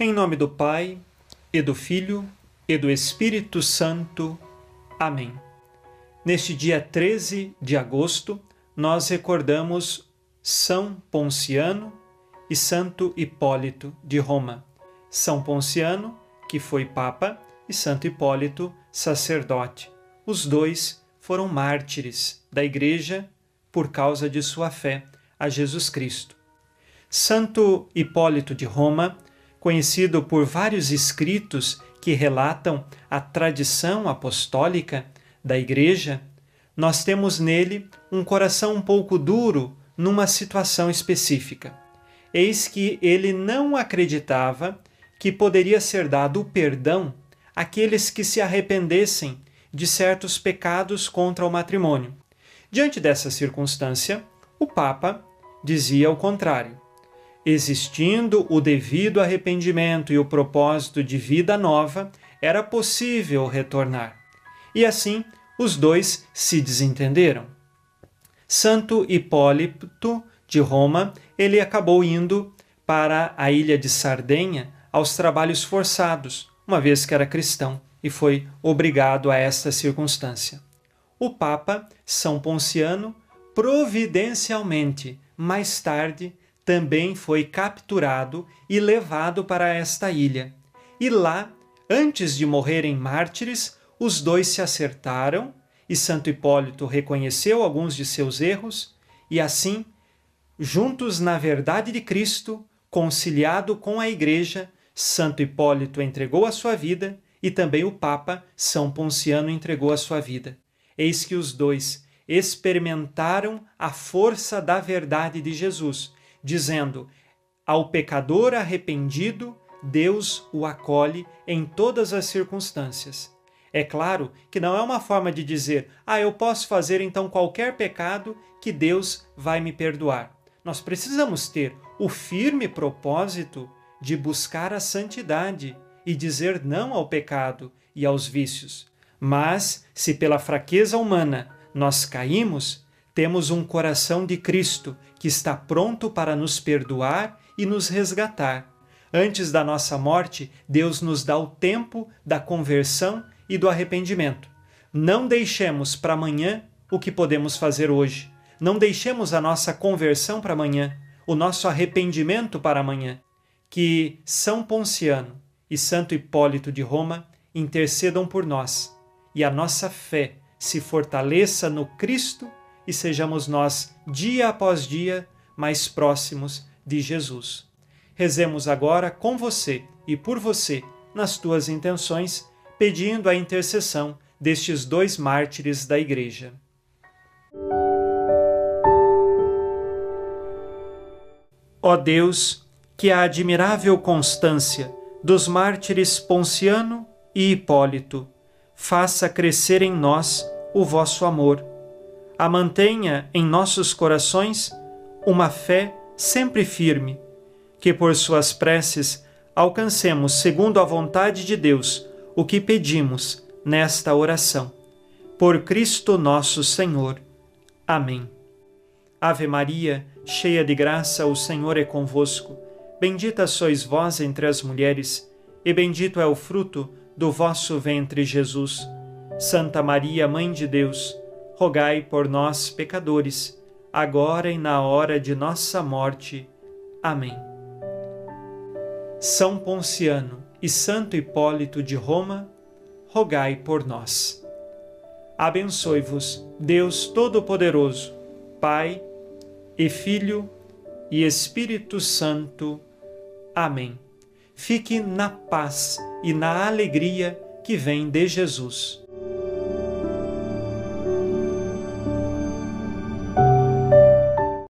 Em nome do Pai, e do Filho, e do Espírito Santo. Amém. Neste dia 13 de agosto, nós recordamos São Ponciano e Santo Hipólito de Roma. São Ponciano, que foi Papa, e Santo Hipólito, sacerdote. Os dois foram mártires da Igreja por causa de sua fé a Jesus Cristo. Santo Hipólito de Roma, conhecido por vários escritos que relatam a tradição apostólica da Igreja, nós temos nele um coração um pouco duro numa situação específica. Eis que ele não acreditava que poderia ser dado o perdão àqueles que se arrependessem de certos pecados contra o matrimônio. Diante dessa circunstância, o Papa dizia o contrário. Existindo o devido arrependimento e o propósito de vida nova, era possível retornar. E assim, os dois se desentenderam. Santo Hipólito de Roma, ele acabou indo para a ilha de Sardenha aos trabalhos forçados, uma vez que era cristão e foi obrigado a esta circunstância. O Papa São Ponciano, providencialmente, mais tarde, também foi capturado e levado para esta ilha. E lá, antes de morrerem mártires, os dois se acertaram e Santo Hipólito reconheceu alguns de seus erros e assim, juntos na verdade de Cristo, conciliado com a Igreja, Santo Hipólito entregou a sua vida e também o Papa São Ponciano entregou a sua vida. Eis que os dois experimentaram a força da verdade de Jesus dizendo: Ao pecador arrependido, Deus o acolhe em todas as circunstâncias. É claro que não é uma forma de dizer, ah, eu posso fazer então qualquer pecado que Deus vai me perdoar. Nós precisamos ter o firme propósito de buscar a santidade e dizer não ao pecado e aos vícios. Mas, se pela fraqueza humana nós caímos, temos um coração de Cristo que está pronto para nos perdoar e nos resgatar. Antes da nossa morte, Deus nos dá o tempo da conversão e do arrependimento. Não deixemos para amanhã o que podemos fazer hoje. Não deixemos a nossa conversão para amanhã, o nosso arrependimento para amanhã. Que São Ponciano e Santo Hipólito de Roma intercedam por nós e a nossa fé se fortaleça no Cristo e sejamos nós, dia após dia, mais próximos de Jesus. Rezemos agora com você e por você, nas tuas intenções, pedindo a intercessão destes dois mártires da Igreja. Ó Deus, que a admirável constância dos mártires Ponciano e Hipólito faça crescer em nós o vosso amor a mantenha em nossos corações uma fé sempre firme, que por suas preces alcancemos, segundo a vontade de Deus, o que pedimos nesta oração. Por Cristo nosso Senhor. Amém. Ave Maria, cheia de graça, o Senhor é convosco. Bendita sois vós entre as mulheres, e bendito é o fruto do vosso ventre, Jesus. Santa Maria, Mãe de Deus, rogai por nós, pecadores, agora e na hora de nossa morte. Amém. São Ponciano e Santo Hipólito de Roma, rogai por nós. Abençoe-vos, Deus Todo-Poderoso, Pai e Filho e Espírito Santo. Amém. Fique na paz e na alegria que vem de Jesus.